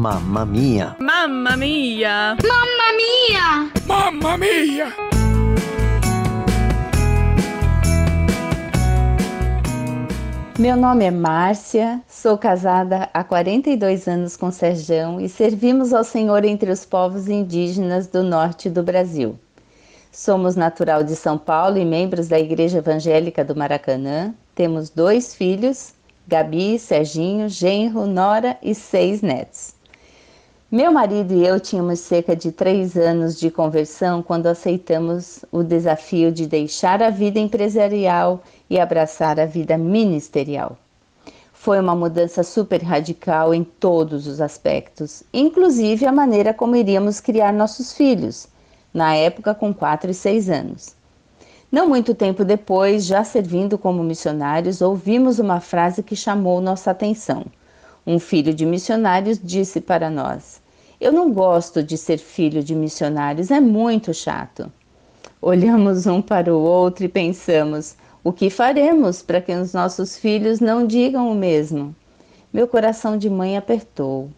Mamma mia! Mamma mia! Mamma mia! Mamma mia! Meu nome é Márcia, sou casada há 42 anos com Serjão e servimos ao Senhor entre os povos indígenas do norte do Brasil. Somos natural de São Paulo e membros da Igreja Evangélica do Maracanã. Temos dois filhos, Gabi, Serginho, Genro, Nora e seis netos. Meu marido e eu tínhamos cerca de três anos de conversão quando aceitamos o desafio de deixar a vida empresarial e abraçar a vida ministerial. Foi uma mudança super radical em todos os aspectos, inclusive a maneira como iríamos criar nossos filhos, na época com 4 e 6 anos. Não muito tempo depois, já servindo como missionários, ouvimos uma frase que chamou nossa atenção. Um filho de missionários disse para nós: Eu não gosto de ser filho de missionários, é muito chato. Olhamos um para o outro e pensamos: o que faremos para que os nossos filhos não digam o mesmo? Meu coração de mãe apertou.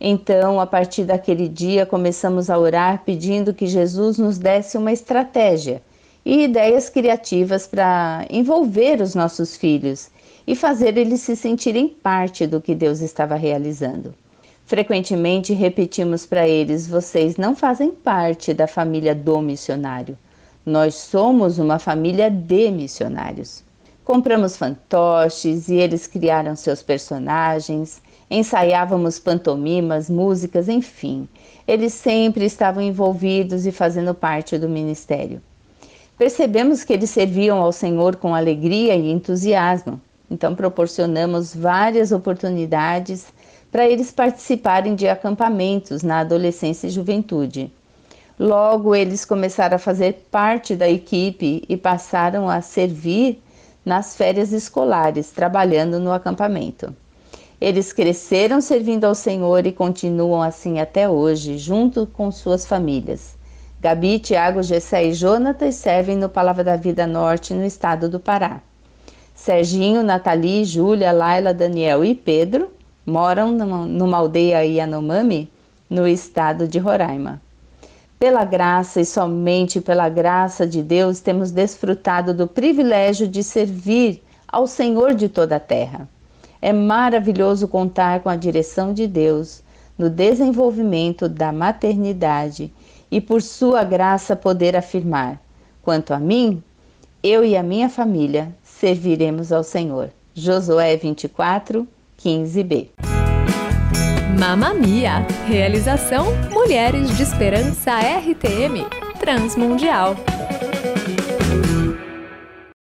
Então, a partir daquele dia, começamos a orar pedindo que Jesus nos desse uma estratégia e ideias criativas para envolver os nossos filhos e fazer eles se sentirem parte do que Deus estava realizando. Frequentemente repetimos para eles: vocês não fazem parte da família do missionário. Nós somos uma família de missionários. Compramos fantoches e eles criaram seus personagens, ensaiávamos pantomimas, músicas, enfim. Eles sempre estavam envolvidos e fazendo parte do ministério. Percebemos que eles serviam ao Senhor com alegria e entusiasmo, então proporcionamos várias oportunidades para eles participarem de acampamentos na adolescência e juventude. Logo, eles começaram a fazer parte da equipe e passaram a servir nas férias escolares, trabalhando no acampamento. Eles cresceram servindo ao Senhor e continuam assim até hoje, junto com suas famílias. Gabi, Tiago, Gessé e Jonatas servem no Palavra da Vida Norte, no estado do Pará. Serginho, Nathalie, Júlia, Laila, Daniel e Pedro moram numa aldeia Yanomami, no estado de Roraima. Pela graça e somente pela graça de Deus temos desfrutado do privilégio de servir ao Senhor de toda a terra. É maravilhoso contar com a direção de Deus no desenvolvimento da maternidade e por sua graça poder afirmar: quanto a mim, eu e a minha família serviremos ao Senhor. Josué 24, 15b. Mamma Mia! Realização Mulheres de Esperança RTM Transmundial.